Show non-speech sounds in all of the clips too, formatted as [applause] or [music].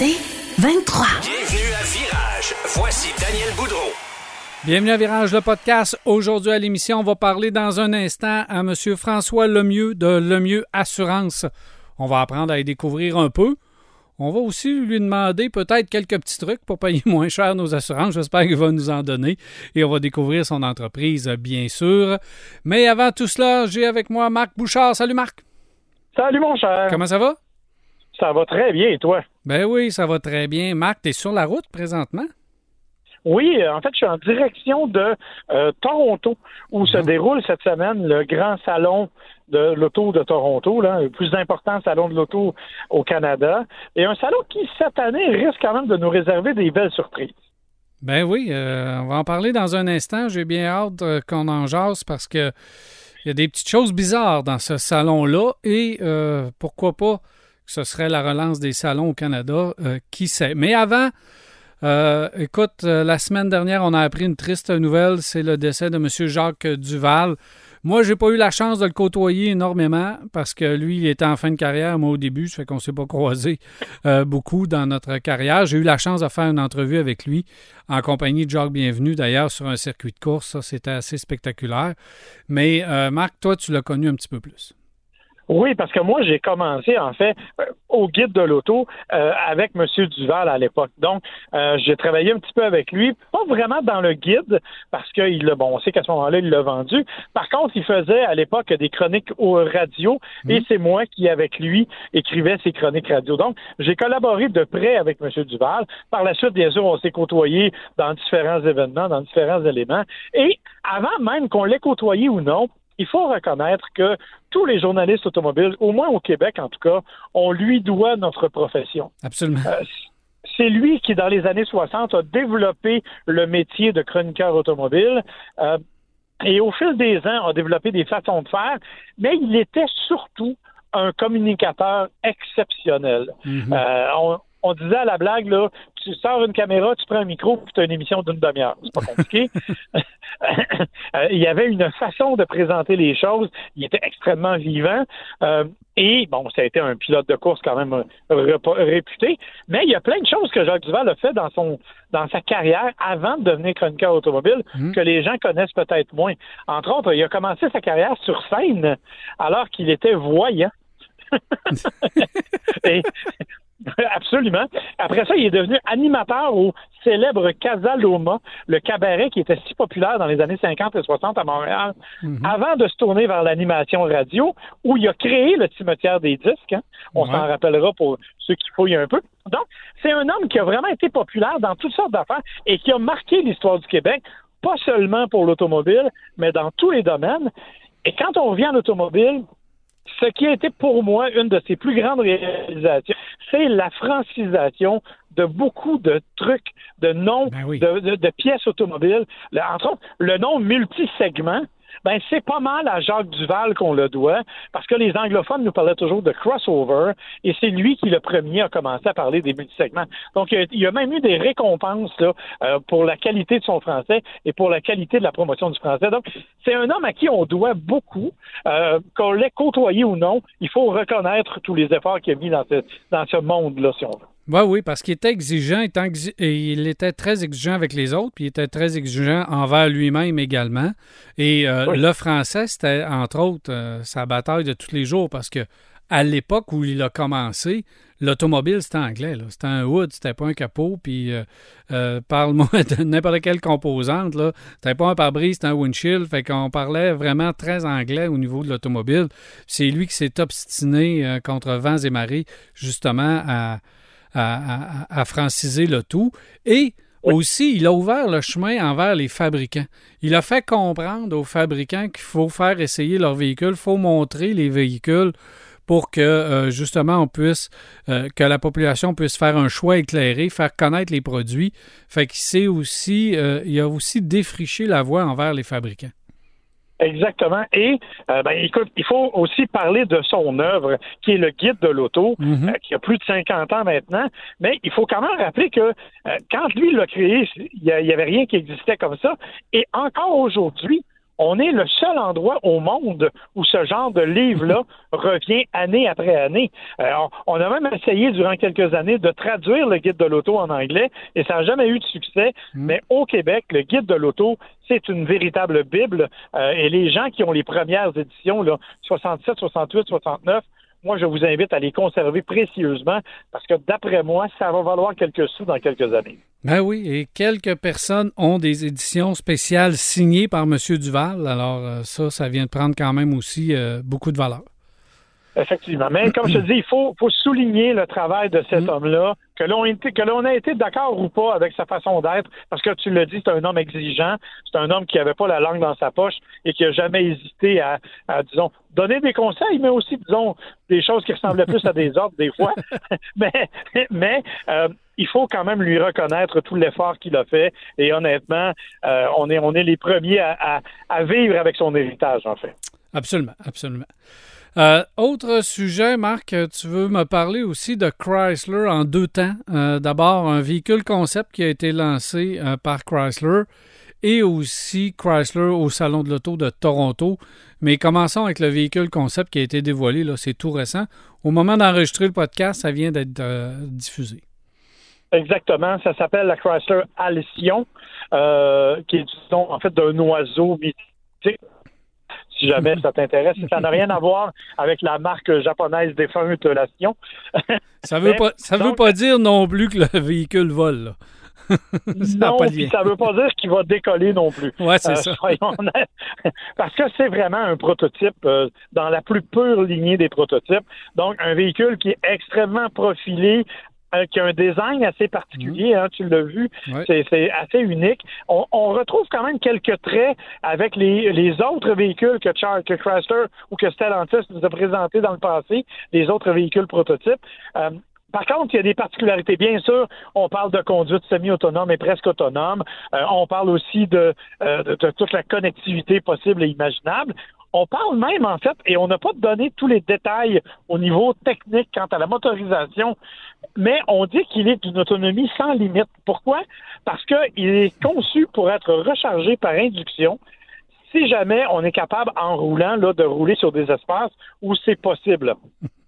C'est 23. Bienvenue à Virage. Voici Daniel Boudreau. Bienvenue à Virage, le podcast. Aujourd'hui à l'émission, on va parler dans un instant à M. François Lemieux de Lemieux Assurance. On va apprendre à y découvrir un peu. On va aussi lui demander peut-être quelques petits trucs pour payer [laughs] moins cher nos assurances. J'espère qu'il va nous en donner. Et on va découvrir son entreprise, bien sûr. Mais avant tout cela, j'ai avec moi Marc Bouchard. Salut Marc. Salut mon cher. Comment ça va? Ça va très bien et toi? Ben oui, ça va très bien. Marc, tu es sur la route présentement? Oui, en fait, je suis en direction de euh, Toronto, où se déroule cette semaine le grand salon de l'auto de Toronto, là, le plus important salon de l'auto au Canada. Et un salon qui, cette année, risque quand même de nous réserver des belles surprises. Ben oui, euh, on va en parler dans un instant. J'ai bien hâte euh, qu'on en jase parce que il y a des petites choses bizarres dans ce salon-là et euh, pourquoi pas ce serait la relance des salons au Canada, euh, qui sait. Mais avant, euh, écoute, euh, la semaine dernière, on a appris une triste nouvelle, c'est le décès de M. Jacques Duval. Moi, j'ai pas eu la chance de le côtoyer énormément parce que lui, il était en fin de carrière, moi au début, ça fait qu'on s'est pas croisé beaucoup dans notre carrière. J'ai eu la chance de faire une entrevue avec lui en compagnie de Jacques Bienvenu, d'ailleurs, sur un circuit de course. Ça, c'était assez spectaculaire. Mais Marc, toi, tu l'as connu un petit peu plus. Oui, parce que moi, j'ai commencé, en fait, euh, au guide de l'auto euh, avec M. Duval à l'époque. Donc, euh, j'ai travaillé un petit peu avec lui, pas vraiment dans le guide, parce qu'il l'a, bon, on sait qu'à ce moment-là, il l'a vendu. Par contre, il faisait à l'époque des chroniques au radio, et c'est moi qui, avec lui, écrivais ces chroniques radio. Donc, j'ai collaboré de près avec M. Duval. Par la suite, bien sûr, on s'est côtoyé dans différents événements, dans différents éléments. Et avant même qu'on l'ait côtoyé ou non, il faut reconnaître que tous les journalistes automobiles, au moins au Québec en tout cas, on lui doit notre profession. Absolument. Euh, c'est lui qui, dans les années 60, a développé le métier de chroniqueur automobile. euh, et au fil des ans, a développé des façons de faire, mais il était surtout un communicateur exceptionnel. Mhm. Euh, on, on disait à la blague, là, tu sors une caméra, tu prends un micro, puis tu as une émission d'une demi-heure. C'est pas compliqué. [laughs] Euh, il y avait une façon de présenter les choses. Il était extrêmement vivant. Euh, et, bon, ça a été un pilote de course quand même euh, réputé. Mais il y a plein de choses que Jacques Duval a fait dans son dans sa carrière avant de devenir chroniqueur automobile Mhm. que les gens connaissent peut-être moins. Entre autres, il a commencé sa carrière sur scène alors qu'il était voyant. [laughs] Et- [laughs] Absolument. Après ça, il est devenu animateur au célèbre Casa Loma, le cabaret qui était si populaire dans les années 50 et 60 à Montréal, Mhm. avant de se tourner vers l'animation radio, où il a créé le cimetière des disques. hein. On Ouais. s'en rappellera pour ceux qui fouillent un peu. Donc, c'est un homme qui a vraiment été populaire dans toutes sortes d'affaires et qui a marqué l'histoire du Québec, pas seulement pour l'automobile, mais dans tous les domaines. Et quand on revient à l'automobile, ce qui a été pour moi une de ses plus grandes réalisations, c'est la francisation de beaucoup de trucs, de noms, Ben oui. de, de- de pièces automobiles. Le- entre autres, le nom multisegment, ben c'est pas mal à Jacques Duval qu'on le doit, parce que les anglophones nous parlaient toujours de crossover, et c'est lui qui le premier a commencé à parler des multisegments. Donc, il y a, il y a même eu des récompenses là, euh, pour la qualité de son français et pour la qualité de la promotion du français. Donc, c'est un homme à qui on doit beaucoup, euh, qu'on l'ait côtoyé ou non, il faut reconnaître tous les efforts qu'il a mis dans ce, dans ce monde-là, si on veut. Oui, oui, parce qu'il était exigeant, il était très exigeant avec les autres, puis il était très exigeant envers lui-même également. Et euh, Oui. le français, c'était entre autres euh, sa bataille de tous les jours, parce que à l'époque où il a commencé, l'automobile, c'était anglais. C'était un hood, c'était pas un capot, puis euh, euh, parle-moi [laughs] de n'importe quelle composante. C'était pas un pare-brise, c'était un windshield. Fait qu'on parlait vraiment très anglais au niveau de l'automobile. C'est lui qui s'est obstiné euh, contre vents et marées, justement, à à, à- à franciser le tout. Et aussi, il a ouvert le chemin envers les fabricants. Il a fait comprendre aux fabricants qu'il faut faire essayer leurs véhicules, il faut montrer les véhicules pour que euh, justement on puisse, euh, que la population puisse faire un choix éclairé, faire connaître les produits. Fait qu'il sait aussi, euh, il a aussi défriché la voie envers les fabricants. Exactement. Et euh, ben, écoute, il faut aussi parler de son œuvre, qui est le guide de l'auto, Mhm. euh, qui a plus de 50 ans maintenant. Mais il faut quand même rappeler que euh, quand lui l'a créé, il n'y avait rien qui existait comme ça. Et encore aujourd'hui, on est le seul endroit au monde où ce genre de livre-là [laughs] revient année après année. Euh, on, a même essayé durant quelques années de traduire le guide de l'auto en anglais et ça n'a jamais eu de succès. Mais au Québec, le guide de l'auto, c'est une véritable Bible. Euh, et les gens qui ont les premières éditions, là, 67, 68, 69, moi, je vous invite à les conserver précieusement parce que d'après moi, ça va valoir quelques sous dans quelques années. Ben oui, et quelques personnes ont des éditions spéciales signées par M. Duval. Alors euh, ça, ça vient de prendre quand même aussi euh, beaucoup de valeur. Effectivement. Mais comme je te dis, il faut, faut souligner le travail de cet homme-là, que l'on a été, d'accord ou pas avec sa façon d'être, parce que tu le dis, c'est un homme exigeant, c'est un homme qui avait pas la langue dans sa poche et qui a jamais hésité à, à, disons, donner des conseils, mais aussi, disons, des choses qui ressemblaient plus à des ordres des fois. [laughs] [laughs] mais mais euh, il faut quand même lui reconnaître tout l'effort qu'il a fait. Et honnêtement, euh, on est on est les premiers à, vivre avec son héritage, en fait. Absolument, absolument. Euh, autre sujet, Marc, tu veux me parler aussi de Chrysler en deux temps? Euh, D'abord, un véhicule concept qui a été lancé par Chrysler et aussi Chrysler au Salon de l'Auto de Toronto. Mais commençons avec le véhicule concept qui a été dévoilé, c'est tout récent. Au moment d'enregistrer le podcast, ça vient d'être diffusé. Exactement, ça s'appelle la Chrysler Alcyon, euh, qui est disons, en fait d'un oiseau mythique si jamais ça t'intéresse. Ça n'a rien à voir avec la marque japonaise défunte Lation. Ça veut pas, ça veut pas dire non plus que le véhicule vole. Là. [laughs] ça non, puis ça veut pas dire qu'il va décoller non plus. Ouais, c'est euh, ça. Parce que c'est vraiment un prototype euh, dans la plus pure lignée des prototypes. Donc, un véhicule qui est extrêmement profilé, euh, qui a un design assez particulier, mmh. hein, tu l'as vu, ouais. c'est assez unique. On, on, retrouve quand même quelques traits avec les, les autres véhicules que, Char que Chrysler ou que Stellantis nous a présentés dans le passé, les autres véhicules prototypes. Euh, par contre, il y a des particularités. Bien sûr, on parle de conduite semi-autonome et presque autonome. Euh, on parle aussi de, euh, de, de, toute la connectivité possible et imaginable. On parle même, en fait, et on n'a pas donné tous les détails au niveau technique quant à la motorisation, mais on dit qu'il est d'une autonomie sans limite. Pourquoi? Parce qu'il est conçu pour être rechargé par induction si jamais on est capable, en roulant, là, de rouler sur des espaces où c'est possible.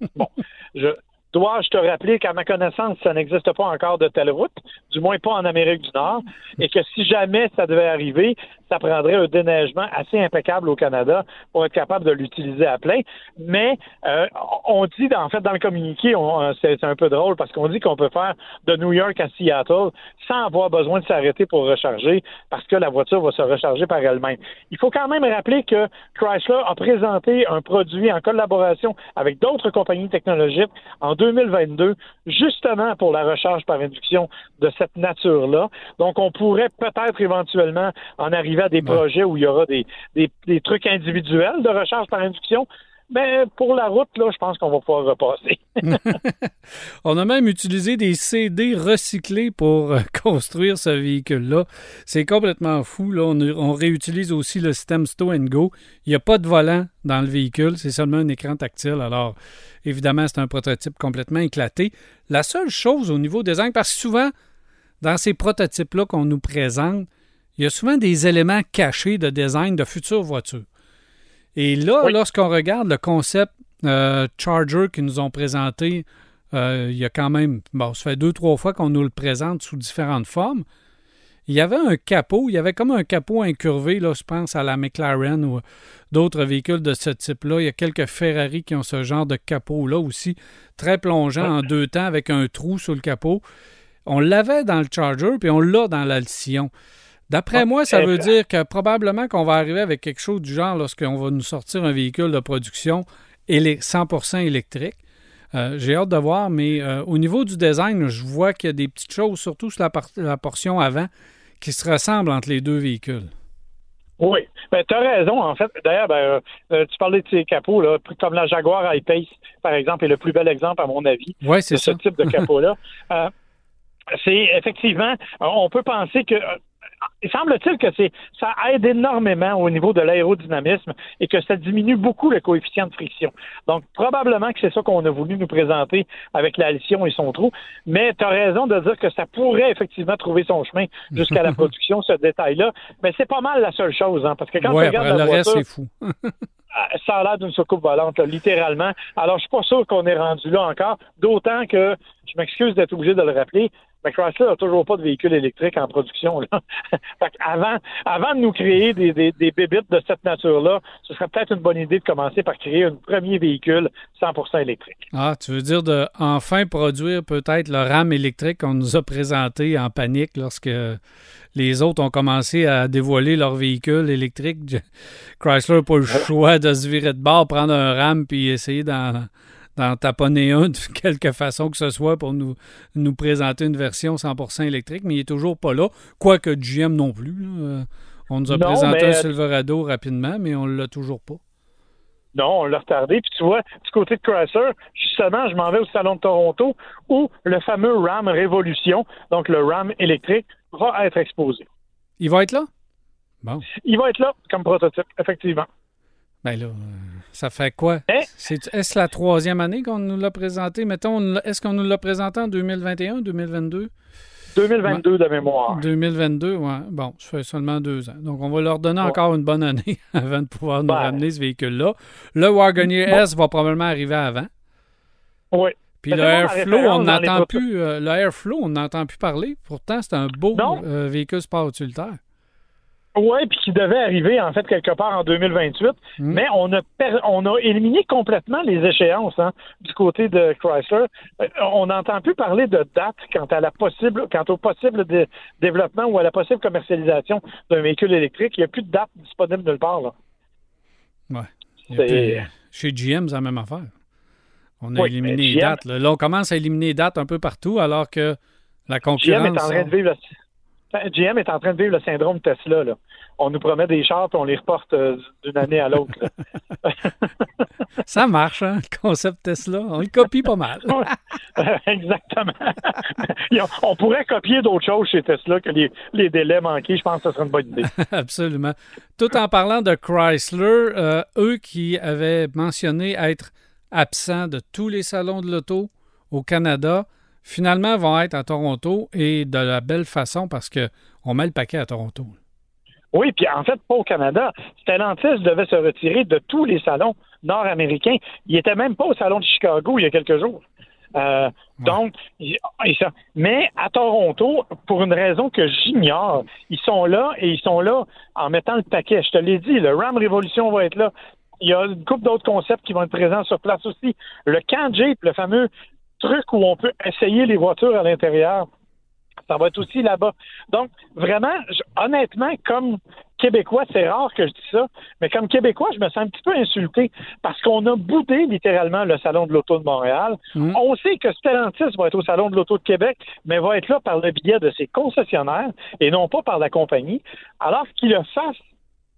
[laughs] Bon, je, dois-je te rappeler qu'à ma connaissance, ça n'existe pas encore de telle route, du moins pas en Amérique du Nord, et que si jamais ça devait arriver, ça prendrait un déneigement assez impeccable au Canada pour être capable de l'utiliser à plein. Mais euh, on dit, en fait, dans le communiqué, c'est un peu drôle parce qu'on dit qu'on peut faire de New York à Seattle sans avoir besoin de s'arrêter pour recharger parce que la voiture va se recharger par elle-même. Il faut quand même rappeler que Chrysler a présenté un produit en collaboration avec d'autres compagnies technologiques en 2022, justement pour la recharge par induction de cette nature-là. Donc, on pourrait peut-être éventuellement en arriver à des ouais. projets où il y aura des, des, des, trucs individuels de recharge par induction. Mais pour la route, là, je pense qu'on va pouvoir repasser. [laughs] on a même utilisé des CD recyclés pour euh, [laughs] construire ce véhicule-là. C'est complètement fou. On, réutilise aussi le système Stow and Go. Il n'y a pas de volant dans le véhicule, c'est seulement un écran tactile. Alors, évidemment, c'est un prototype complètement éclaté. La seule chose au niveau design, parce que souvent, dans ces prototypes-là qu'on nous présente, il y a souvent des éléments cachés de design de futures voitures. Et là, oui. lorsqu'on regarde le concept euh, Charger qu'ils nous ont présenté, euh, il y a quand même, bon, ça fait deux, trois fois qu'on nous le présente sous différentes formes. Il y avait un capot, il y avait comme un capot incurvé, là, je pense à la McLaren ou d'autres véhicules de ce type-là. Il y a quelques Ferrari qui ont ce genre de capot-là aussi, très plongeant oui. en deux temps avec un trou sous le capot. On l'avait dans le Charger, puis on l'a dans l'Alcyon. D'après moi, ça veut dire que probablement qu'on va arriver avec quelque chose du genre lorsqu'on va nous sortir un véhicule de production 100% électrique. Euh, J'ai hâte de voir, mais euh, au niveau du design, je vois qu'il y a des petites choses, surtout sur la, la, portion avant, qui se ressemblent entre les deux véhicules. Oui, ben, tu as raison, en fait. D'ailleurs, ben, euh, tu parlais de ces capots, là, comme la Jaguar I-Pace, par exemple, est le plus bel exemple, à mon avis, ouais, de ce type de capot-là. [laughs] c'est effectivement, on peut penser que il semble-t-il que c'est ça aide énormément au niveau de l'aérodynamisme et que ça diminue beaucoup le coefficient de friction. Donc, probablement que c'est ça qu'on a voulu nous présenter avec la Alcyon et son trou. Mais tu as raison de dire que ça pourrait effectivement trouver son chemin jusqu'à la [laughs] production, ce détail-là. Mais c'est pas mal la seule chose, hein, parce que quand ouais, tu regardes la reste, voiture, c'est fou. [laughs] ça a l'air d'une soucoupe volante, là, littéralement. Alors, je suis pas sûr qu'on est rendu là encore, d'autant que, je m'excuse d'être obligé de le rappeler, mais Chrysler n'a toujours pas de véhicule électrique en production. Là. [laughs] fait avant, avant de nous créer des, des, des bébites de cette nature-là, ce serait peut-être une bonne idée de commencer par créer un premier véhicule 100% électrique. Ah, tu veux dire de enfin produire peut-être le RAM électrique qu'on nous a présenté en panique lorsque les autres ont commencé à dévoiler leur véhicule électrique. [laughs] Chrysler n'a pas le choix de se virer de bord, prendre un RAM puis essayer d'en d'en taponner [laughs] un de quelque façon que ce soit pour nous, nous présenter une version 100% électrique, mais il est toujours pas là, quoique GM non plus. Là. On nous a Non, présenté mais- un Silverado rapidement, mais on l'a toujours pas. Non, on l'a retardé. Puis tu vois, du côté de Chrysler, justement, je m'en vais au Salon de Toronto où le fameux RAM Révolution, donc le RAM électrique, va être exposé. Il va être là? Bon. Il va être là comme prototype, effectivement. Ben là, euh, ça fait quoi? Hein? C'est, est-ce la troisième année qu'on nous l'a présenté? Mettons, est-ce qu'on nous l'a présenté en 2021, 2022? 2022 de mémoire. 2022, ouais. Bon, ça fait seulement deux ans. Donc, on va leur donner Ouais. encore une bonne année [laughs] avant de pouvoir nous Ben. ramener ce véhicule-là. Le Wagoneer Bon. S va probablement arriver avant. Oui. Puis Mais le Airflow, on n'entend plus, euh, le Airflow, on n'entend plus parler. Pourtant, c'est un beau euh, véhicule sport utilitaire. Oui, puis qui devait arriver en fait quelque part en 2028, Mm. mais on a per- on a éliminé complètement les échéances hein, du côté de Chrysler. Euh, On n'entend plus parler de date quant à la possible quant au possible dé- développement ou à la possible commercialisation d'un véhicule électrique. Il n'y a plus de date disponible nulle part. Là. Ouais. Plus- Chez GM, c'est la même affaire. On a Oui, éliminé les GM dates. Là. Là, on commence à éliminer les dates un peu partout, alors que la GM concurrence. est en train de vivre Enfin, GM est en train de vivre le syndrome Tesla. Là. On nous promet des chars puis on les reporte euh, d'une année à l'autre. [laughs] Ça marche, hein, le concept Tesla. On le copie pas mal. [laughs] Exactement. [laughs] On, on pourrait copier d'autres choses chez Tesla que les, les délais manqués. Je pense que ce serait une bonne idée. Absolument. Tout en parlant de Chrysler, euh, eux qui avaient mentionné être absents de tous les salons de l'auto au Canada, finalement vont être à Toronto et de la belle façon parce que on met le paquet à Toronto. Oui, puis en fait, pas au Canada. Stellantis devait se retirer de tous les salons nord-américains. Il était même pas au salon de Chicago il y a quelques jours. Euh, Donc, ça. mais à Toronto, pour une raison que j'ignore, ils sont là et ils sont là en mettant le paquet. Je te l'ai dit, le Ram Révolution va être là. Il y a une couple d'autres concepts qui vont être présents sur place aussi. Le camp Jeep, le fameux truc où on peut essayer les voitures à l'intérieur, ça va être aussi là-bas. Donc, vraiment, je- honnêtement, comme Québécois, c'est rare que je dis ça, mais comme Québécois, je me sens un petit peu insulté parce qu'on a boudé littéralement le Salon de l'Auto de Montréal. Mm. On sait que Stellantis va être au Salon de l'Auto de Québec, mais va être là par le biais de ses concessionnaires et non pas par la compagnie, alors qu'il le fasse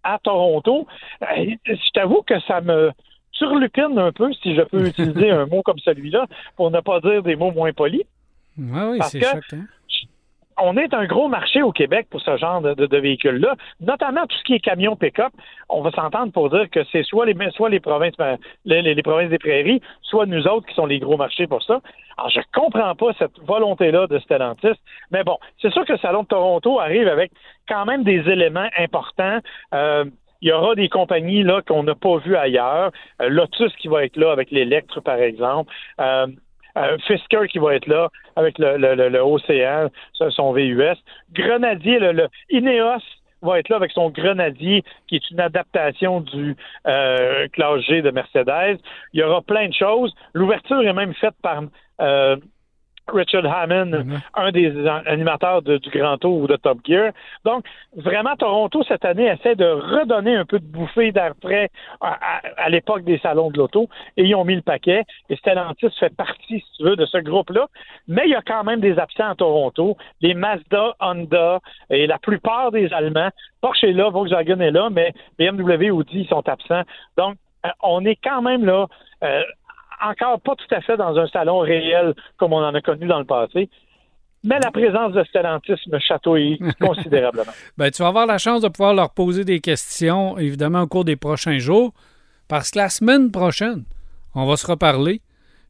à Toronto. euh, Je t'avoue que ça me turlupine un peu, si je peux [laughs] utiliser un mot comme celui-là, pour ne pas dire des mots moins polis. Oui, oui, Parce c'est choquant. on est un gros marché au Québec pour ce genre de, de- de véhicules-là, notamment tout ce qui est camion pick-up. On va s'entendre pour dire que c'est soit les soit les provinces ben, les, les- les provinces des prairies, soit nous autres qui sont les gros marchés pour ça. Alors je comprends pas cette volonté-là de Stellantis, mais bon, c'est sûr que le salon de Toronto arrive avec quand même des éléments importants. Euh, il y aura des compagnies là qu'on n'a pas vues ailleurs. Euh, Lotus qui va être là avec l'Electre, par exemple. Euh, euh, Fisker qui va être là avec le, le, le, le son VUS. Grenadier, le, le Ineos va être là avec son Grenadier, qui est une adaptation du euh, classe G de Mercedes. Il y aura plein de choses. L'ouverture est même faite par euh, Richard Hammond, Mhm. un des an- animateurs de- du Grand Tour ou de Top Gear. Donc, vraiment, Toronto, cette année, essaie de redonner un peu de bouffée d'air frais à, à- à l'époque des salons de l'auto, et ils ont mis le paquet, et Stellantis fait partie, si tu veux, de ce groupe-là. Mais il y a quand même des absents à Toronto, les Mazda, Honda, et la plupart des Allemands. Porsche est là, Volkswagen est là, mais BMW, Audi sont absents. Donc, euh, on est quand même là, euh, encore pas tout à fait dans un salon réel comme on en a connu dans le passé. Mais la présence de Stellantis me chatouille [laughs] considérablement. Ben, tu vas avoir la chance de pouvoir leur poser des questions, évidemment, au cours des prochains jours, parce que la semaine prochaine, on va se reparler,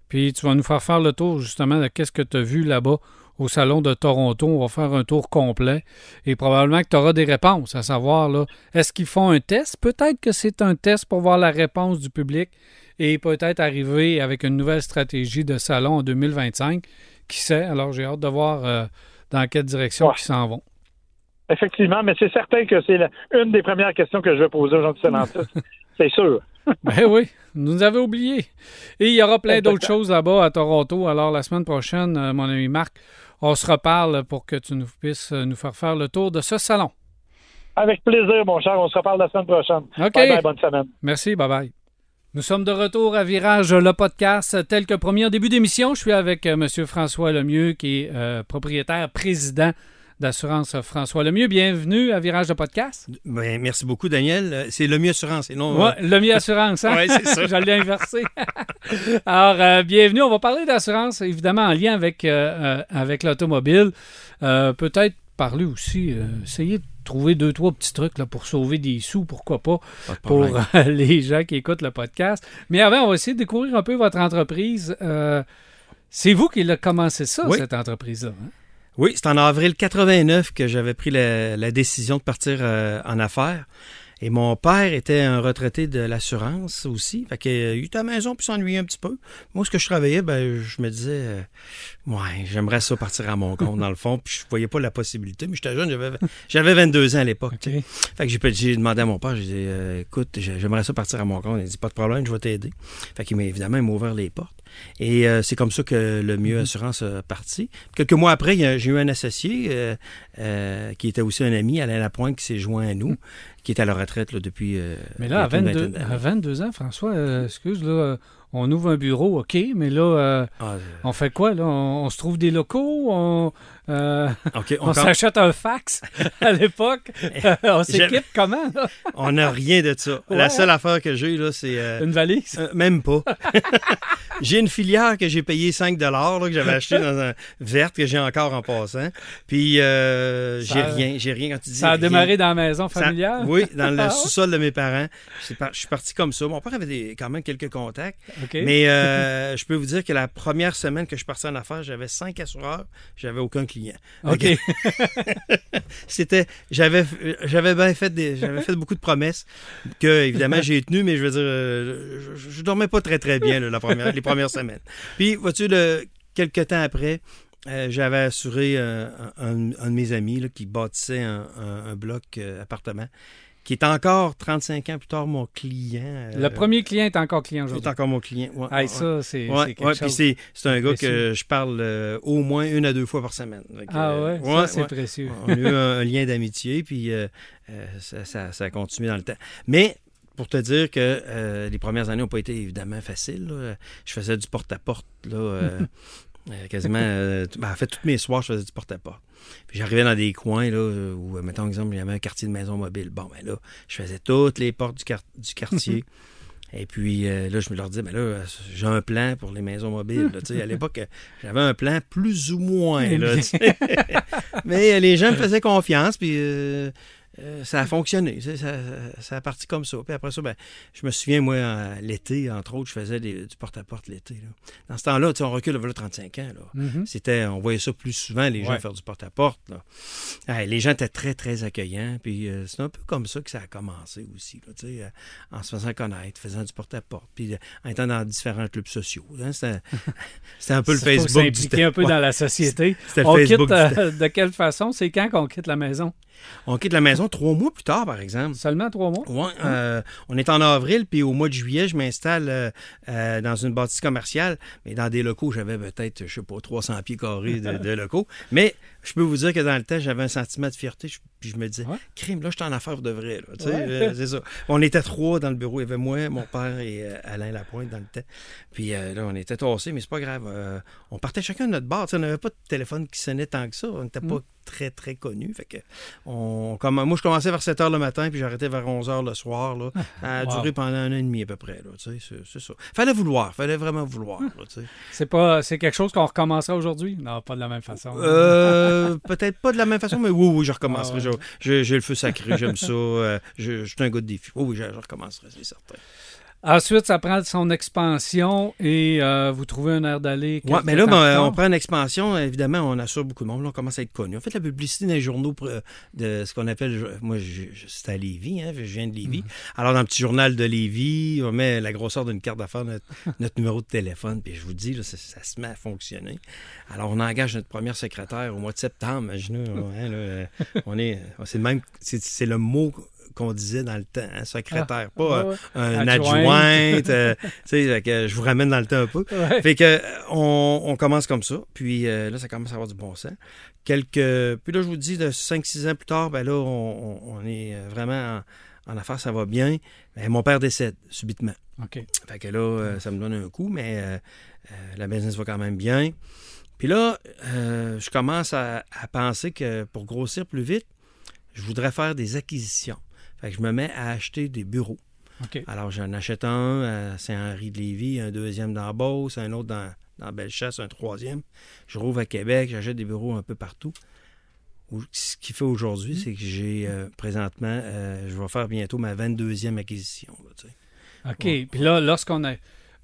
puis tu vas nous faire faire le tour, justement, de qu'est-ce que tu as vu là-bas au Salon de Toronto. On va faire un tour complet, et probablement que tu auras des réponses, à savoir, là, est-ce qu'ils font un test? Peut-être que c'est un test pour voir la réponse du public, et peut-être arriver avec une nouvelle stratégie de salon en 2025. Qui sait? Alors, j'ai hâte de voir euh, dans quelle direction Ouais. ils s'en vont. Effectivement, mais c'est certain que c'est une des premières questions que je vais poser aux gens [laughs] c'est sûr. [laughs] Ben oui, nous avez oublié. Et il y aura plein d'autres choses là-bas à Toronto. Alors, la semaine prochaine, euh, mon ami Marc, on se reparle pour que tu nous puisses euh, nous faire faire le tour de ce salon. Avec plaisir, mon cher. On se reparle la semaine prochaine. OK. Bye bye, bonne semaine. Merci, bye bye. Nous sommes de retour à Virage, le podcast. Tel que promis en début d'émission, je suis avec euh, M. François Lemieux, qui est euh, propriétaire, président d'Assurance François Lemieux. Bienvenue à Virage, le podcast. Ben, merci beaucoup, Daniel. Euh, C'est le mieux assurance et non. Ouais, Lemieux Assurance, hein? [laughs] Ouais, c'est ça. [laughs] Je l'ai inversé. [laughs] Alors, euh, bienvenue. On va parler d'assurance, évidemment, en lien avec, euh, euh, avec l'automobile. Euh, Peut-être parler aussi, euh, essayer de trouver deux, trois petits trucs là, pour sauver des sous, pourquoi pas, pour euh, [laughs] les gens qui écoutent le podcast. Mais avant, on va essayer de découvrir un peu votre entreprise. Euh, c'est vous qui avez commencé ça, Oui. cette entreprise-là. hein? Oui, c'est en avril 89 que j'avais pris la, la décision de partir euh, en affaires. Et mon père était un retraité de l'assurance aussi. Fait qu'il était à la maison puis s'ennuyait un petit peu. Moi, ce que je travaillais, ben, je me disais, euh, ouais, j'aimerais ça partir à mon compte, [laughs] dans le fond. Puis je voyais pas la possibilité. Mais j'étais jeune, j'avais, j'avais 22 ans à l'époque. Fait que j'ai, demandé à mon père, j'ai dit, euh, écoute, j'ai- j'aimerais ça partir à mon compte. Il a dit, pas de problème, je vais t'aider. Fait qu'il m'a évidemment, il m'a ouvert les portes. Et euh, c'est comme ça que le Mieux Assurance a parti. Quelques mois après, il j'ai eu un associé euh, euh, qui était aussi un ami, Alain Lapointe, qui s'est joint à nous, qui est à la retraite là, depuis. euh, Mais là, à bientôt une 22, vingtaine d'années. à 22 ans, François, euh, excuse, là, euh, on ouvre un bureau, OK, mais là, euh, Ah, on fait quoi, là? On, on se trouve des locaux? On, euh, [laughs] on s'achète un fax à l'époque? [laughs] on s'équipe comment, là? on n'a rien de ça. Ouais. La seule affaire que j'ai, là, c'est. euh, Une valise? Euh, même pas. [laughs] j'ai une filière que j'ai payé 5 là, que j'avais acheté dans un verte que j'ai encore en passant. Puis j'ai rien, j'ai rien quand tu dis Ça a rien. démarré dans la maison Ça- familiale? oui, dans le Ah sous-sol de mes parents. Par- Je suis parti comme ça. Mon père avait des- quand même quelques contacts. Mais je peux vous dire que la première semaine que je suis parti en affaires, j'avais cinq assureurs, j'avais aucun client. OK. [laughs] C'était, j'avais, j'avais bien fait des, j'avais fait beaucoup de promesses que évidemment j'ai tenues, mais je veux dire, euh, je, je dormais pas très très bien là, la première, les premières semaines. Puis vois-tu, quelques temps après, euh, j'avais assuré euh, un, un de mes amis là, qui bâtissait un, un- un bloc euh, appartement, qui est encore 35 ans plus tard mon client. euh, Le premier client est encore client est aujourd'hui. encore mon client. Ouais, Hey, ouais, ça, c'est Ouais, c'est c'est, c'est un gars que je parle euh, au moins une à deux fois par semaine. Ah euh, ouais, ça, c'est précieux. On a eu un, un lien d'amitié, puis euh, ça, ça- ça a continué dans le temps. Mais pour te dire que les premières années n'ont pas été évidemment faciles. là. Je faisais du porte-à-porte, là, [laughs] euh, quasiment. euh, ben, en fait, tous mes soirs, je faisais du porte-à-porte. Puis j'arrivais dans des coins là, où, euh, mettons exemple, il y avait un quartier de maison mobile. Bon, ben là, je faisais toutes les portes du, du quartier. [laughs] Et puis euh, là, je me leur disais, mais là, euh, j'ai un plan pour les maisons mobiles. là. Tu sais, à l'époque, j'avais un plan plus ou moins. Là, [laughs] mais les gens me faisaient confiance, puis euh, euh, ça a fonctionné. Ça, ça a parti comme ça. Puis après ça, ben, je me souviens, moi, l'été, entre autres, je faisais des- du porte-à-porte l'été. là. Dans ce temps-là, on recule vers 35 ans. Là. Mhm. C'était, on voyait ça plus souvent, les gens faire du porte-à-porte. là. Ah, les gens étaient très, très accueillants. Puis euh, c'est un peu comme ça que ça a commencé aussi, là, euh, en se faisant connaître, faisant du porte-à-porte, puis en étant dans différents clubs sociaux. hein. C'était, [laughs] c'était un peu le Ça, Facebook s'impliquer un peu dans la société. C'était le On Facebook quitte euh, de quelle façon? C'est quand qu'on quitte la maison? On quitte la maison trois mois plus tard, par exemple. Seulement trois mois? Ouais, euh, on est en avril, puis au mois de juillet, je m'installe euh, euh, dans une bâtisse commerciale, mais dans des locaux, j'avais peut-être, je sais pas, 300 pieds carrés de, de [laughs] locaux. Mais je peux vous dire que dans le temps, j'avais un sentiment de fierté, je- puis je me disais, Ouais. crime, là, je suis en affaires de vrai. là. Tu sais, Ouais. euh, c'est ça. On était trois dans le bureau. Il y avait moi, mon père et euh, Alain Lapointe dans le temps. Puis euh, là, on était tassés, mais c'est pas grave. On partait chacun de notre bar. Tu sais, on n'avait pas de téléphone qui sonnait tant que ça. On n'était pas très, très connus. Fait que on, comme, moi, je commençais vers 7 h le matin, puis j'arrêtais vers 11 h le soir. Là. Ça a Wow. duré pendant un an et demi à peu près. Là, tu sais, c'est, ça. Fallait vouloir. Fallait vraiment vouloir. là, tu sais. C'est pas c'est quelque chose qu'on recommencerait aujourd'hui? Non, pas de la même façon. [laughs] Peut-être pas de la même façon, mais oui, oui, je recommencerai. Ah ouais. J'ai le feu sacré, j'aime ça. euh, je, suis un gars de défi. Oui, oui, je, je recommencerai, c'est certain. Ensuite, ça prend son expansion et euh, vous trouvez un air d'aller. Quelques mais là, ben, on prend une expansion. Évidemment, on assure beaucoup de monde. Là, on commence à être connu. On fait la publicité dans les journaux euh, de ce qu'on appelle. Moi, c'est à Lévis, hein, je viens de Lévis. Alors, dans le petit journal de Lévis, on met la grosseur d'une carte d'affaires, notre, [laughs] notre numéro de téléphone. Puis je vous dis, là, ça, ça se met à fonctionner. Alors, on engage notre première secrétaire au mois de septembre. Imaginez, hein, là, euh, on est, c'est le même. C'est, c'est le mot qu'on disait dans le temps, hein, secrétaire, pas ouais, euh, un euh, [laughs] tu sais, fait que je vous ramène dans le temps un peu. Ouais. Fait que euh, on, on commence comme ça, puis euh, là, ça commence à avoir du bon sens. Quelques. Puis là, je vous dis, de 5-6 ans plus tard, ben là, on, est vraiment en, en affaires, ça va bien. Mais mon père décède subitement. OK. Fait que là, ça me donne un coup, mais la business va quand même bien. Puis là, euh, je commence à, à penser que pour grossir plus vite, je voudrais faire des acquisitions. Fait que je me mets à acheter des bureaux. Alors, j'en achète un à Saint-Henri-de-Lévis, un deuxième dans Beauce, un autre dans, dans Bellechasse, un troisième. Je rouvre à Québec, j'achète des bureaux un peu partout. Ou- Ce qui fait aujourd'hui, c'est que j'ai euh, présentement, euh, je vais faire bientôt ma 22e acquisition. là, tu sais. OK. Puis là, lorsqu'on a.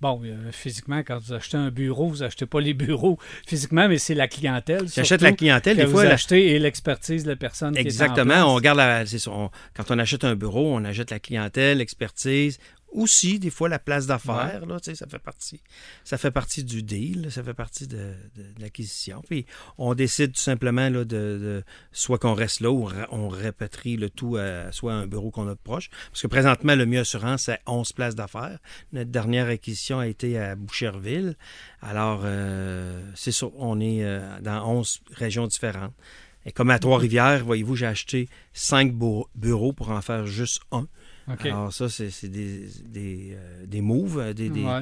Bon, euh, physiquement, quand vous achetez un bureau, vous achetez pas les bureaux physiquement, mais c'est la clientèle. J'achète surtout, la clientèle, des vous fois. la- achetez et l'expertise de la personne qui est en Exactement. place. On garde la. on- quand on achète un bureau, on achète la clientèle, l'expertise. Aussi, des fois, la place d'affaires, là, tu sais, ça fait partie. Ça fait partie du deal, ça fait partie de, de- de l'acquisition. Puis on décide tout simplement là, de, de- soit qu'on reste là ou on répatrie le tout à soit à un bureau qu'on a de proche. Parce que présentement, le mieux assurance, c'est 11 places d'affaires. Notre dernière acquisition a été à Boucherville. Alors, euh, c'est ça, on est euh, dans 11 régions différentes. Et comme à Trois-Rivières, voyez-vous, j'ai acheté cinq bu- bureaux pour en faire juste un. Alors ça, c'est des, des, euh, des moves des, Ouais,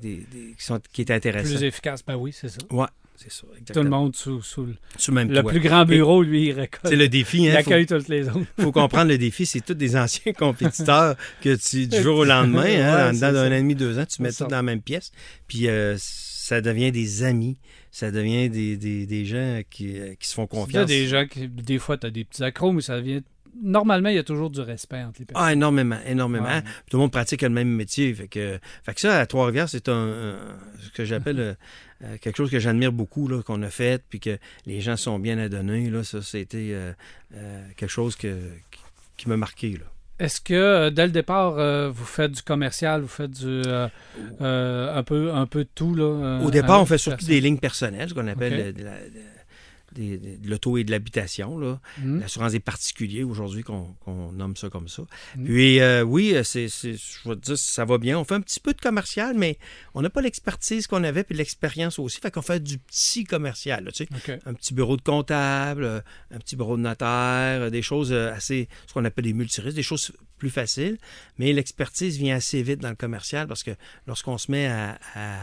qui, sont, qui est intéressant. plus efficace. Ben oui, c'est ça. Ouais, c'est ça, Tout le monde sous, sous le, le même le toit. plus grand bureau, lui, il récolte. C'est le défi, il hein. Faut, accueille toutes les autres. faut comprendre le défi, c'est tous des anciens [laughs] compétiteurs que tu, du jour au lendemain, hein, dedans d'un an et demi, deux ans, tu mets tout dans la même pièce. Puis euh, ça devient des amis. Ça devient des, des, des gens qui, euh, qui se font Il y a confiance. des gens qui, des fois, tu as des petits accros, mais ça vient. Normalement, il y a toujours du respect entre les personnes. Ah, énormément, énormément. Ouais. Tout le monde pratique le même métier. Fait que, fait que ça, à Trois-Rivières, c'est un, un- ce que j'appelle [laughs] euh, euh, quelque chose que j'admire beaucoup, là, qu'on a fait, puis que les gens sont bien adonnés. Là, ça, c'était euh, euh, quelque chose que, qui, m'a marqué. Là. Est-ce que dès le départ, euh, vous faites du commercial, vous faites du euh, euh, un peu un peu de tout là Au départ, on fait surtout des lignes personnelles, ce qu'on appelle la- des- de l'auto et de l'habitation. là. Hmm. L'assurance des particuliers, aujourd'hui, qu'on qu'on nomme ça comme ça. Mm. Puis, euh, oui, euh, c'est, c'est- je vais te dire, ça va bien. On fait un petit peu de commercial, mais on n'a pas l'expertise qu'on avait, puis l'expérience aussi. Fait qu'on fait du petit commercial, là, tu sais. Un petit bureau de comptable, euh, un petit bureau de notaire, des choses assez, ce qu'on appelle des multirisques, des choses plus faciles. Mais l'expertise vient assez vite dans le commercial parce que lorsqu'on se met à, à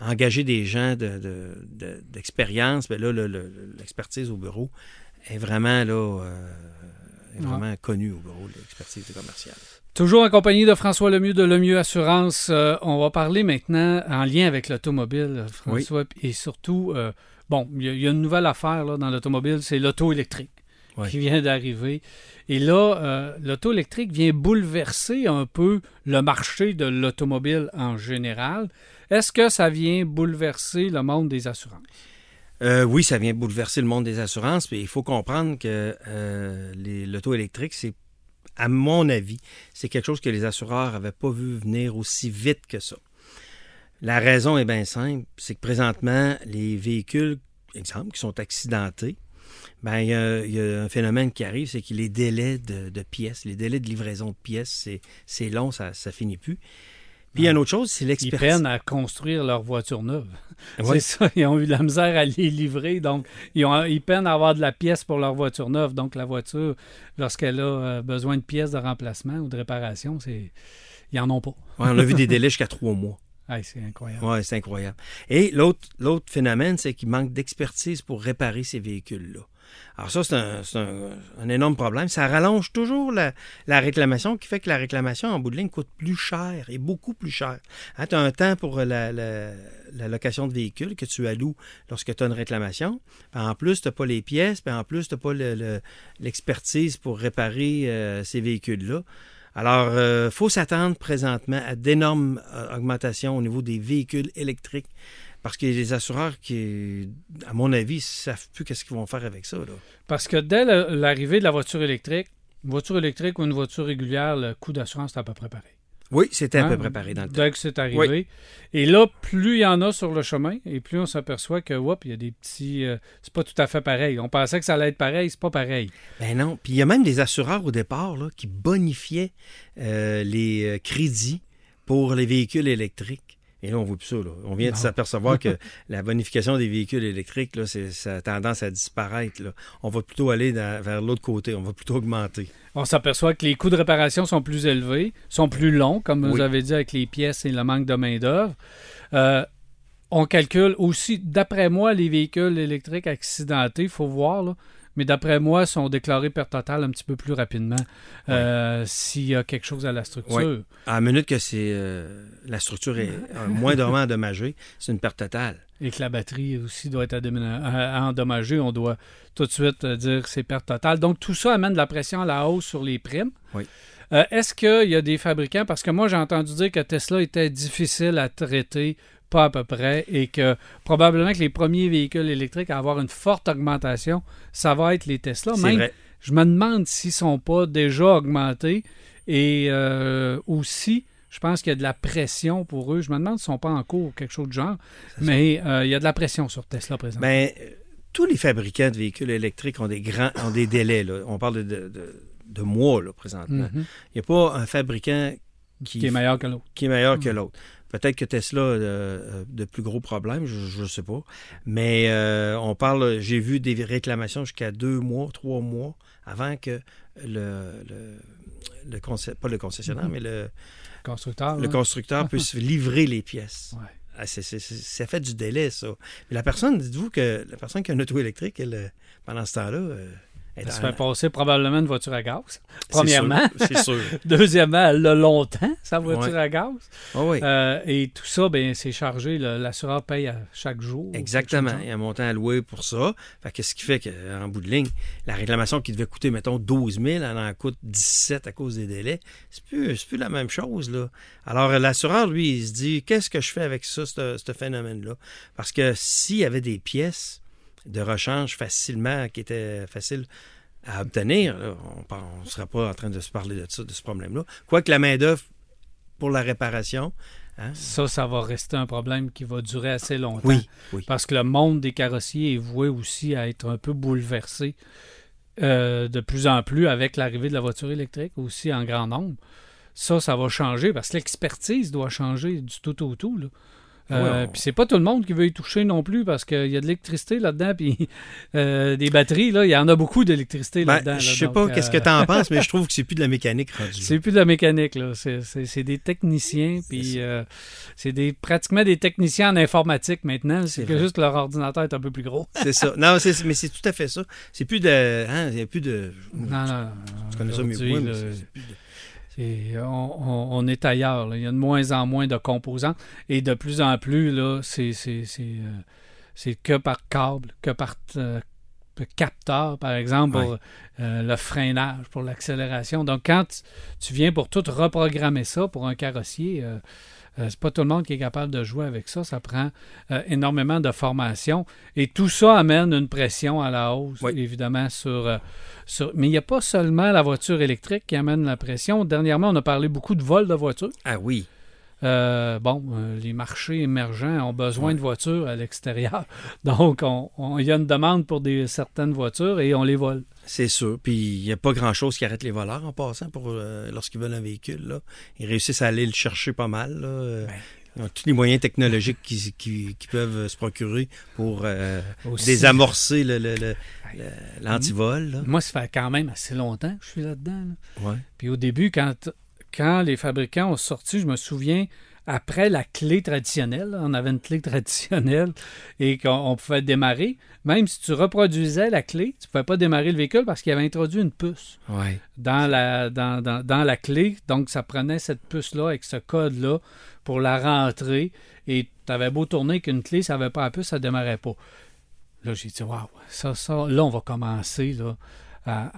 engager des gens de, de- de- d'expérience, ben là, le- le- l'expertise au bureau est vraiment là, euh, est vraiment connue au bureau, l'expertise commerciale. Toujours en compagnie de François Lemieux de Lemieux Assurance. Euh, on va parler maintenant en lien avec l'automobile, François, et surtout, euh, bon, il y, a- il y a une nouvelle affaire là, dans l'automobile, c'est l'auto électrique Oui. qui vient d'arriver. Et là, euh, l'auto électrique vient bouleverser un peu le marché de l'automobile en général. Est-ce que ça vient bouleverser le monde des assurances? Euh, oui, ça vient bouleverser le monde des assurances, mais il faut comprendre que euh, l'auto électrique, c'est, à mon avis, c'est quelque chose que les assureurs n'avaient pas vu venir aussi vite que ça. La raison est bien simple, c'est que présentement, les véhicules, exemple, qui sont accidentés, ben, il y, a, un phénomène qui arrive, c'est que les délais de, pièces, les délais de livraison de pièces, c'est, long, ça, ça finit plus. Puis il y a une autre chose, c'est Ils l'expertise. peinent à construire leur voiture neuve. [laughs] Ouais. C'est ça, ils ont eu de la misère à les livrer, donc ils, ont, ils peinent à avoir de la pièce pour leur voiture neuve. Donc la voiture, lorsqu'elle a euh, besoin de pièces de remplacement ou de réparation, c'est ils en ont pas. Ouais, on a vu des [laughs] délais jusqu'à trois mois. C'est incroyable. Oui, c'est incroyable. Et l'autre, l'autre phénomène, c'est qu'il manque d'expertise pour réparer ces véhicules-là. Alors ça, c'est un, énorme problème. Ça rallonge toujours la, la réclamation, qui fait que la réclamation, en bout de ligne, coûte plus cher et beaucoup plus cher. Hein, tu as un temps pour la, location de véhicules que tu alloues lorsque tu as une réclamation. Puis en plus, tu n'as pas les pièces, puis en plus, tu n'as pas le- le- l'expertise pour réparer euh, ces véhicules-là. Alors, il faut s'attendre présentement à d'énormes euh, augmentations au niveau des véhicules électriques parce que les assureurs qui, à mon avis, ne savent plus qu'est-ce qu'ils vont faire avec ça. Là. Parce que dès l'arrivée de la voiture électrique, une voiture électrique ou une voiture régulière, le coût d'assurance est à peu près pareil. Oui, c'était à Hein? peu près pareil dans le temps. Dès que c'est arrivé. Et là, plus il y en a sur le chemin, et plus on s'aperçoit que, whoop, il y a des petits. euh, c'est pas tout à fait pareil. On pensait que ça allait être pareil, c'est pas pareil. Ben non. Puis il y a même des assureurs au départ là, qui bonifiaient euh, les euh, crédits pour les véhicules électriques. Et là, on voit plus ça. Là. On vient de s'apercevoir que [laughs] la bonification des véhicules électriques, là, c'est, ça a tendance à disparaître. Là. On va plutôt aller dans- vers l'autre côté. On va plutôt augmenter. On s'aperçoit que les coûts de réparation sont plus élevés, sont plus longs, comme vous avez dit, avec les pièces et le manque de main-d'œuvre. Euh, on calcule aussi, d'après moi, les véhicules électriques accidentés, il faut voir, là, mais d'après moi, sont déclarés perte totale un petit peu plus rapidement euh, s'il y a quelque chose à la structure. À la minute que c'est euh, la structure est euh, moindrement [laughs] endommagée, c'est une perte totale. Et que la batterie aussi doit être à- endommagée, on doit tout de suite euh, dire que c'est perte totale. Donc tout ça amène de la pression à la hausse sur les primes. Oui. Euh, Est-ce qu'il y a des fabricants, parce que moi j'ai entendu dire que Tesla était difficile à traiter, pas à peu près, et que probablement que les premiers véhicules électriques à avoir une forte augmentation, ça va être les Tesla. Même, vrai. je me demande s'ils ne sont pas déjà augmentés et euh, aussi, je pense qu'il y a de la pression pour eux. Je me demande s'ils ne sont pas en cours ou quelque chose de genre, mais euh, il y a de la pression sur Tesla présentement. Ben, euh, tous les fabricants de véhicules électriques ont des grands ont des délais. Là. On parle de, de, de- mois là, présentement. Mhm. Il n'y a pas un fabricant qui, Qui est meilleur que l'autre. qui est meilleur que l'autre. Peut-être que Tesla a euh, de plus gros problèmes, je ne sais pas. Mais euh, on parle, j'ai vu des réclamations jusqu'à deux mois, trois mois avant que le, le, le pas le concessionnaire, mais le, Constructeur. le constructeur [laughs] puisse livrer les pièces. Ouais. Ah, c'est- c'est- c'est- ça fait du délai, ça. Mais la personne, dites-vous que la personne qui a un auto électrique, elle, euh, pendant ce temps-là, euh, elle se fait passer probablement une voiture à gaz. Premièrement. C'est sûr. [laughs] Deuxièmement, elle l'a longtemps, sa voiture Ouais. à gaz. Ah oui. Euh, et tout ça, ben, c'est chargé. L'assureur paye à chaque jour. Exactement. Il y a un montant alloué pour ça. Fait que ce qui fait qu'en bout de ligne, la réclamation qui devait coûter, mettons, 12 000, elle en coûte 17 à cause des délais. C'est plus, plus la même chose, là. Alors, l'assureur, lui, il se dit, qu'est-ce que je fais avec ça, ce ce phénomène-là? Parce que s'il y avait des pièces de rechange facilement, qui étaient faciles à obtenir, là, on ne serait pas en train de se parler de ça, de ce problème-là. Quoique la main-d'œuvre pour la réparation, hein? Ça, ça va rester un problème qui va durer assez longtemps. Oui, oui. Parce que le monde des carrossiers est voué aussi à être un peu bouleversé euh, de plus en plus avec l'arrivée de la voiture électrique aussi en grand nombre. Ça, ça va changer parce que l'expertise doit changer du tout au tout. Là. Euh, Puis c'est pas tout le monde qui veut y toucher non plus parce qu'il y a de l'électricité là-dedans. Puis euh, des batteries, là, il y en a beaucoup d'électricité Ben, là-dedans. je sais pas euh, qu'est-ce que tu en penses, mais je [laughs] trouve que c'est plus de la mécanique rendue. C'est plus de la mécanique, là. C'est- des techniciens, puis euh, c'est des, pratiquement des techniciens en informatique maintenant. C'est que juste leur ordinateur est un peu plus gros. [laughs] C'est ça. Non, c'est- mais c'est tout à fait ça. C'est plus de. hein, Il n'y a plus de. Non, non. Tu connais ça mieux que Aujourd'hui, moi, mais là, c'est- c'est plus de- c'est- on, on- on est ailleurs. là. Il y a de moins en moins de composants. Et de plus en plus, là, c'est c'est- c'est, euh, c'est que par câble, que par euh, capteur, par exemple, pour euh, le freinage, pour l'accélération. Donc, quand tu, tu viens pour tout reprogrammer ça pour un carrossier, euh, euh, c'est pas tout le monde qui est capable de jouer avec ça. Ça prend euh, énormément de formation. Et tout ça amène une pression à la hausse, Oui. évidemment, sur, euh, sur- Mais il n'y a pas seulement la voiture électrique qui amène la pression. Dernièrement, on a parlé beaucoup de vol de voitures. Ah oui. Euh, bon, euh, les marchés émergents ont besoin de voitures à l'extérieur. [laughs] Donc, on- on- il y a une demande pour des, certaines voitures et on les vole. C'est sûr. Puis il n'y a pas grand-chose qui arrête les voleurs en passant pour euh, lorsqu'ils veulent un véhicule. Là. Ils réussissent à aller le chercher pas mal. là. Ben. Ils ont tous les moyens technologiques qui, qui- qui peuvent se procurer pour euh, désamorcer le- le- le- le- l'antivol. là. Moi, ça fait quand même assez longtemps que je suis là-dedans. là. Ouais. Puis au début, quand, quand les fabricants ont sorti, je me souviens, après la clé traditionnelle, on avait une clé traditionnelle et qu'on on pouvait démarrer. Même si tu reproduisais la clé, tu ne pouvais pas démarrer le véhicule parce qu'il avait introduit une puce Ouais. dans la, dans, dans- dans la clé. Donc, ça prenait cette puce-là avec ce code-là pour la rentrer. Et tu avais beau tourner qu'une clé, ça n'avait pas la puce, ça ne démarrait pas. Là, j'ai dit, waouh, ça, ça, là, on va commencer là, à,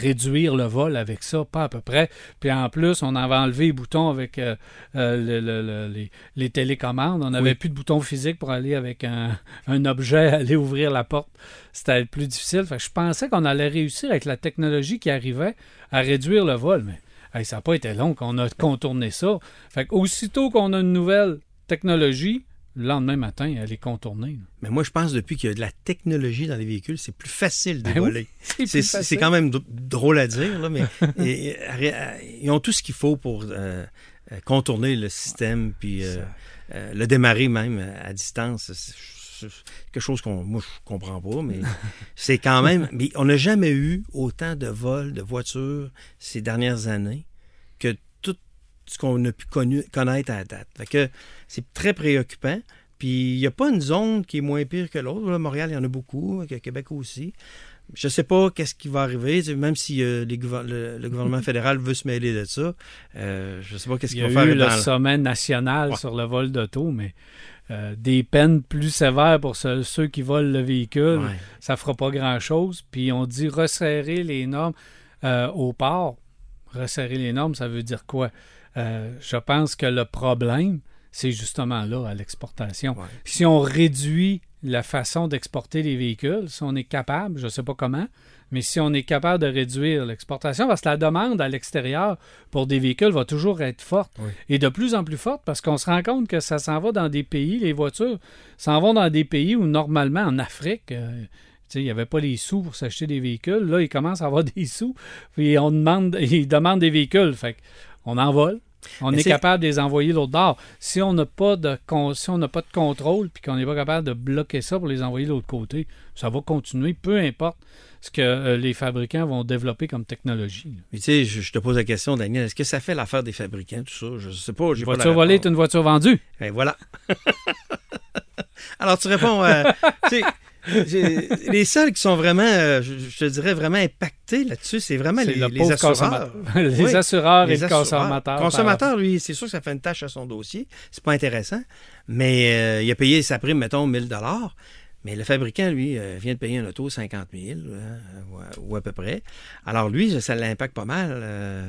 réduire le vol avec ça, pas à peu près. Puis en plus, on avait enlevé les boutons avec euh, euh, le- le- le- les, les télécommandes. On n'avait Oui. plus de boutons physiques pour aller avec un, un objet, [laughs] aller ouvrir la porte. C'était plus difficile. Fait que je pensais qu'on allait réussir avec la technologie qui arrivait à réduire le vol, mais hey, ça n'a pas été long qu'on a contourné ça. Fait que aussitôt qu'on a une nouvelle technologie, le lendemain matin, elle est contournée. Mais moi, je pense depuis qu'il y a de la technologie dans les véhicules, c'est plus facile de Ben voler. [laughs] C'est quand même drôle à dire, là, mais [laughs] et- et- euh, ils ont tout ce qu'il faut pour euh, euh, contourner le système, puis euh, euh, le démarrer même à distance. C'est quelque chose qu'on moi je comprends pas, mais [laughs] c'est quand même. Mais on n'a jamais eu autant de vols de voitures ces dernières années que ce qu'on a pu connu- connaître à la date. Fait que c'est très préoccupant. Puis il n'y a pas une zone qui est moins pire que l'autre. Montréal, il y en a beaucoup, Québec aussi. Je sais pas qu'est-ce qui va arriver, même si euh, les gouver- le, le gouvernement [laughs] fédéral veut se mêler de ça. Euh, je sais pas qu'est-ce Il qu'il y va a faire eu dans le sommet national Ouais. sur le vol d'auto, mais euh, des peines plus sévères pour ce- ceux qui volent le véhicule, Ouais. ça fera pas grand-chose. Puis on dit resserrer les normes au port. Resserrer les normes, ça veut dire quoi? Euh, je pense que le problème, c'est justement là, à l'exportation. Ouais. Si on réduit la façon d'exporter les véhicules, si on est capable, je ne sais pas comment, mais si on est capable de réduire l'exportation, parce que la demande à l'extérieur pour des véhicules va toujours être forte Oui. et de plus en plus forte parce qu'on se rend compte que ça s'en va dans des pays, les voitures s'en vont dans des pays où normalement en Afrique, euh, il n'y avait pas les sous pour s'acheter des véhicules. Là, ils commencent à avoir [laughs] des sous. Puis on demande, ils demandent des véhicules. Fait on en vole. On Mais est capable de les envoyer l'autre bord. Si on n'a pas de con- si on n'a pas de contrôle puis qu'on n'est pas capable de bloquer ça pour les envoyer de l'autre côté, ça va continuer, peu importe ce que euh, les fabricants vont développer comme technologie. Mais tu sais, je, je te pose la question, Daniel, est-ce que ça fait l'affaire des fabricants, tout ça? Je sais pas. Une pas la voiture volée est une voiture vendue. Ben voilà. [laughs] Alors, tu réponds, euh, les seuls qui sont vraiment, euh, je, je te dirais, vraiment impactés là-dessus, c'est vraiment les, le les assureurs. [laughs] les Oui, assureurs les et le assureurs. consommateur. Le consommateur, lui, c'est sûr que ça fait une tâche à son dossier. C'est pas intéressant. Mais euh, il a payé sa prime, mettons, 1000 mais le fabricant, lui, euh, vient de payer un auto 50 000, hein, ou, à- ou à peu près. Alors lui, ça l'impacte pas mal. euh,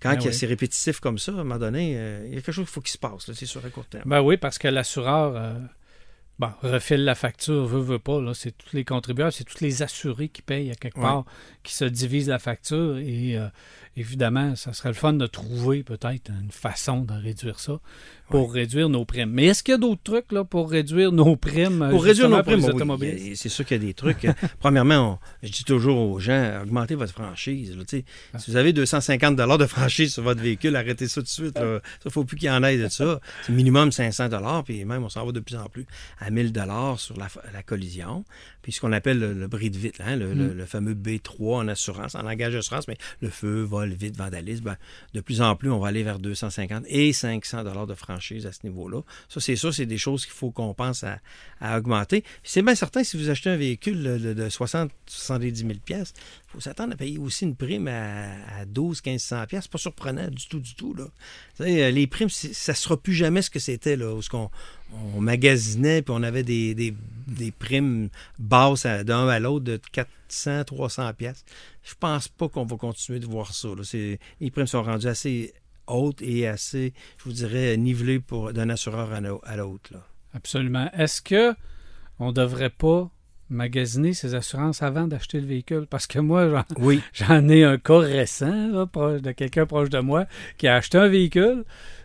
quand Ben il y a oui. c'est répétitif comme ça, à un moment donné, euh, il y a quelque chose qu'il faut qu'il se passe, c'est sûr, à court terme. Ben oui, parce que l'assureur bon, refile la facture, veut, veut pas. Là, c'est tous les contribuables, c'est tous les assurés qui payent à quelque Ouais. part, qui se divisent la facture. Et euh, évidemment, ça serait le fun de trouver peut-être une façon de réduire ça pour réduire nos primes. Mais est-ce qu'il y a d'autres trucs là, pour réduire nos primes? Pour réduire nos pour les primes, oui, c'est sûr qu'il y a des trucs. [laughs] Premièrement, on- je dis toujours aux gens, augmentez votre franchise. là. Ah. Si vous avez 250 de franchise sur votre véhicule, arrêtez ça tout de suite. il ne faut plus qu'il y en ait de ça. C'est minimum 500 puis même on s'en va de plus en plus à 1000 sur la, la collision. Puis ce qu'on appelle le, le bris de vite, hein, le, Mm. le- le fameux B3 en assurance, en langage d'assurance, mais le feu, vol, vite, vandalisme, ben, de plus en plus, on va aller vers 250 et 500 de franchise à ce niveau-là. Ça, c'est ça, c'est des choses qu'il faut qu'on pense à, augmenter. C'est bien certain, si vous achetez un véhicule de, de- de 60 70 000 il faut s'attendre à payer aussi une prime à, à 12 1500 C'est pas surprenant du tout, du tout. Euh, les primes, ça sera plus jamais ce que c'était, où ce qu'on on magasinait, puis on avait des, des, des primes basses d'un à l'autre de 400, 300 pièces. Je pense pas qu'on va continuer de voir ça. là. Les primes sont rendues assez hautes et assez, je vous dirais, nivelées pour d'un assureur à l'autre. Absolument. Est-ce que on devrait pas magasiner ses assurances avant d'acheter le véhicule? Parce que moi, j'en, Oui. j'en ai un cas récent là, de quelqu'un proche de moi qui a acheté un véhicule.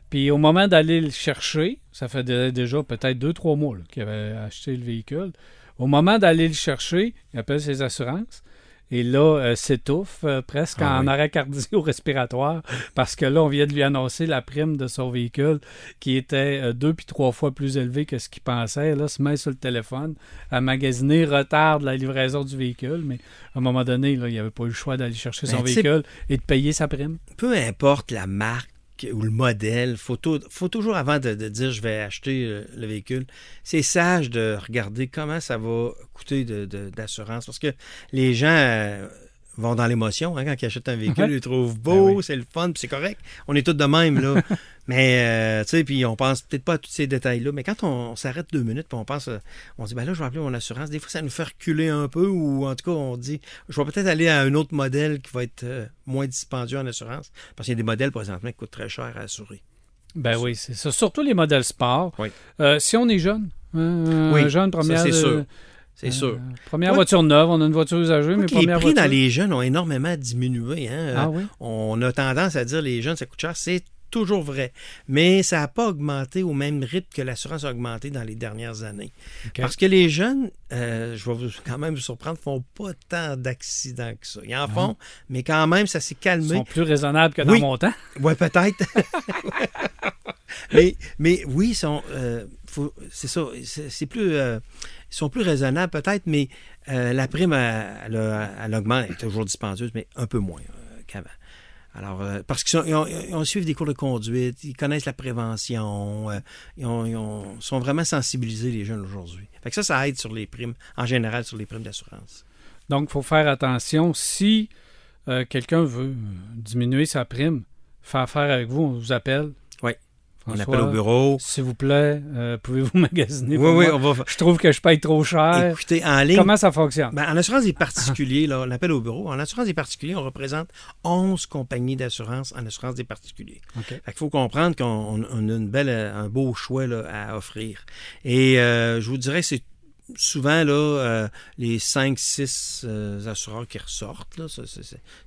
Puis au moment d'aller le chercher, ça fait dé- déjà peut-être deux, trois mois qu'il avait acheté le véhicule. Au moment d'aller le chercher, il appelle ses assurances. Et là, euh, s'étouffe euh, presque Ah en oui. arrêt cardio-respiratoire [laughs] parce que là, on vient de lui annoncer la prime de son véhicule qui était euh, deux puis trois fois plus élevée que ce qu'il pensait. Là, se met sur le téléphone à magasiner, retarde la livraison du véhicule, mais à un moment donné, là, il n'avait pas eu le choix d'aller chercher son Ben, sais- véhicule et de payer sa prime. peu importe la marque ou le modèle, faut, faut toujours, avant de, dire je vais acheter euh, le véhicule, c'est sage de regarder comment ça va coûter de- de- d'assurance. parce que les gens euh, vont dans l'émotion hein, quand ils achètent un véhicule, ils le trouvent beau, Ben oui. c'est le fun, puis c'est correct. On est tous de même, là. [laughs] mais, euh, tu sais, puis on pense peut-être pas à tous ces détails-là. Mais quand on, s'arrête deux minutes, puis on pense, euh, on dit, ben là, je vais appeler mon assurance. Des fois, ça nous fait reculer un peu, ou en tout cas, on dit, je vais peut-être aller à un autre modèle qui va être euh, moins dispendieux en assurance. Parce qu'il y a des modèles présentement qui coûtent très cher à assurer. Ben oui, c'est ça. Surtout les modèles sport. Oui. Euh, si on est jeune, hein, Oui, un jeune, première, c'est sûr. C'est euh, sûr. première Ouais. voiture neuve, on a une voiture usagée, mais Quoique les première prix voiture. dans les jeunes ont énormément diminué. Hein? Ah oui? On a tendance à dire les jeunes, ça coûte cher. C'est toujours vrai. Mais ça n'a pas augmenté au même rythme que l'assurance a augmenté dans les dernières années. Parce que les jeunes, euh, je vais vous, [laughs] quand même vous surprendre, font pas tant d'accidents que ça. Ils en font, mais quand même, ça s'est Ils calmé. sont plus raisonnables que dans Oui. mon temps. Ouais, peut-être. [laughs] [laughs] mais, mais oui, ils sont, euh, c'est ça. C'est plus, euh, ils sont plus raisonnables peut-être, mais la prime, elle, elle elle augmente, elle est toujours dispendieuse, mais un peu moins qu'avant. Alors, euh, parce qu'ils ont, suivi des cours de conduite, ils connaissent la prévention, euh, ils, ont- ils ont- sont vraiment sensibilisés, les jeunes, aujourd'hui. Fait que ça, ça aide sur les primes, en général, sur les primes d'assurance. Donc, il faut faire attention. Si euh, quelqu'un veut diminuer sa prime, faire affaire avec vous, on vous appelle. On appelle au bureau. S'il vous plaît, euh, pouvez-vous [laughs] magasiner Oui, pour oui, moi? on va... Je trouve que je paye trop cher. Écoutez, en ligne, Comment ça fonctionne? Ben, en assurance des particuliers, là, on appelle au bureau. En assurance des particuliers, on représente 11 compagnies d'assurance en assurance des particuliers. OK. Fait qu'il faut comprendre qu'on on- on a une belle, euh, un beau choix là, à offrir. Et euh, je vous dirais, c'est souvent là, euh, les 5-6 assureurs qui ressortent. Là,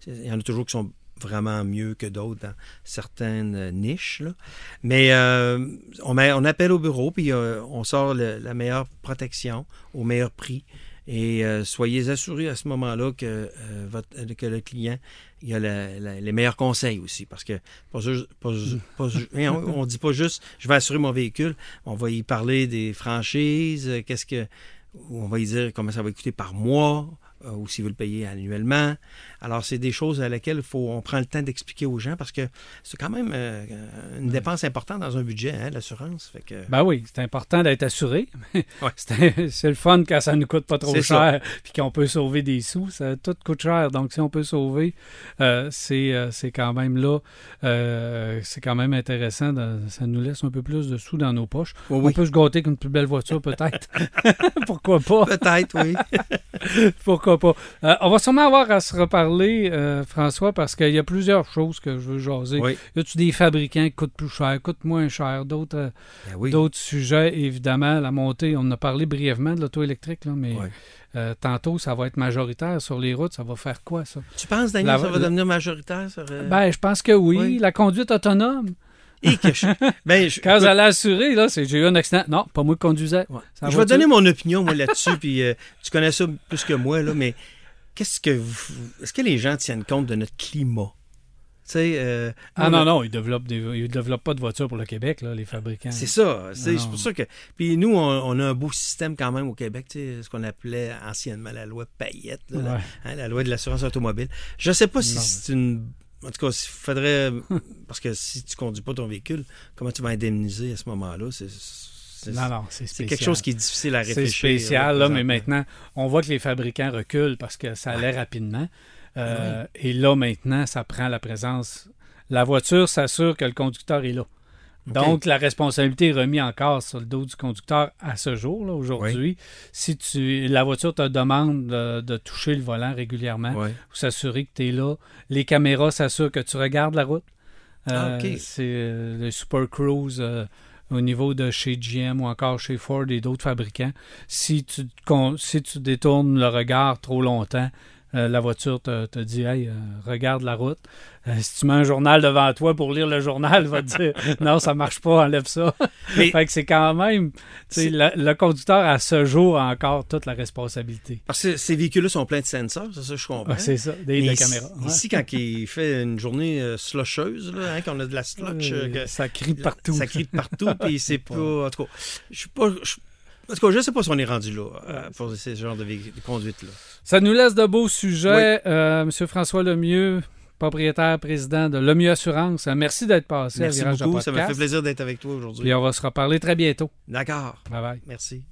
il y en a toujours qui sont vraiment mieux que d'autres dans certaines euh, niches. là. Mais euh, on, appelle au bureau, puis euh, on sort le- la meilleure protection au meilleur prix. Et euh, soyez assurés à ce moment-là que, votre- que le client il a la- la- les meilleurs conseils aussi. Parce que pas pas pas [laughs] hein, on ne dit pas juste je vais assurer mon véhicule. On va y parler des franchises, qu'est-ce que. On va y dire comment ça va coûter par mois, ou s'il veut le payer annuellement. Alors, c'est des choses à laquelles faut, on prend le temps d'expliquer aux gens parce que c'est quand même euh, une dépense importante dans un budget, hein, l'assurance. Fait que, Ben oui, c'est important d'être assuré. [laughs] Ouais. C'est le fun quand ça ne coûte pas trop cher puis qu'on peut sauver des sous. Ça, tout coûte cher. Donc, si on peut sauver, euh, c'est euh, quand même là, euh, c'est quand même intéressant. de- ça nous laisse un peu plus de sous dans nos poches. On oui. peut se gâter qu'une plus belle voiture, peut-être. [laughs] Pourquoi pas? Peut-être, oui. [laughs] Pourquoi pas? Euh, on va sûrement avoir à se reparler, euh, François, parce qu'il y a plusieurs choses que je veux jaser. oui. Y a-tu des fabricants qui coûtent plus cher, coûtent moins cher, d'autres euh, Ben oui. d'autres sujets, évidemment, la montée, on a parlé brièvement de l'auto électrique, là, mais euh, tantôt, ça va être majoritaire sur les routes. Ça va faire quoi, ça? Tu penses, Daniel, La- ça va la- devenir majoritaire? Sur, Ben, je pense que oui. oui. La conduite autonome. Et que je- [laughs] ben, je- Quand vous allez assurer, là, c'est j'ai eu un accident. Non, pas moi qui conduisais. Ouais. Je va vais donner mon opinion, moi, là-dessus, [laughs] puis euh, tu connais ça plus que moi, là, mais qu'est-ce que vous... Est-ce que les gens tiennent compte de notre climat? Euh, Ah non, a- non, ils développent, des, ils développent pas de voitures pour le Québec, là, les fabricants. C'est ça. C'est pour ça que... Puis nous, on, on a un beau système quand même au Québec, ce qu'on appelait anciennement la loi Payette, là, la- Ouais. hein, la, loi de l'assurance automobile. Je sais pas si c'est une... En tout cas, il faudrait... parce que si tu conduis pas ton véhicule, comment tu vas indemniser à ce moment-là? C'est... c'est- Non, non, c'est C'est spécial. quelque chose qui est difficile à C'est réfléchir. spécial, là, mais maintenant, on voit que les fabricants reculent parce que ça allait rapidement. Euh, Et là, maintenant, ça prend la présence. La voiture s'assure que le conducteur est là. Donc, la responsabilité est remise encore sur le dos du conducteur à ce jour, là, aujourd'hui. Si tu, la voiture te demande de, de toucher le volant régulièrement, Ouais. pour s'assurer que tu es là. Les caméras s'assurent que tu regardes la route. Ah, Euh, ok. C'est euh, le Super Cruise. euh, au niveau de chez GM ou encore chez Ford et d'autres fabricants. Si tu, con- si tu détournes le regard trop longtemps, euh, la voiture te, te dit Hey, euh, regarde la route. Euh, si tu mets un journal devant toi pour lire le journal, il va te dire [laughs] Non, ça marche pas, enlève ça. [laughs] Mais- fait que c'est quand même. Le, le conducteur à ce jour a encore toute la responsabilité. Parce que ces véhicules-là sont pleins de sensors, c'est ça, je comprends. Ouais, c'est ça, des, caméras. Ouais. Ici, quand il fait une journée slusheuse, là, hein, qu'on a de la slush, que- ça crie partout. ça crie partout, [laughs] puis c'est pas. En tout cas, je suis pas. Tout cas, je sais pas si on est rendu là euh, pour ce genre de, conduite-là. Ça nous laisse de beaux sujets. Euh, Monsieur François Lemieux, propriétaire, président de Lemieux Assurance, euh, merci d'être passé Merci à de beaucoup, ça m'a fait plaisir d'être avec toi aujourd'hui. Puis on va se reparler très bientôt. D'accord. Bye bye. Merci.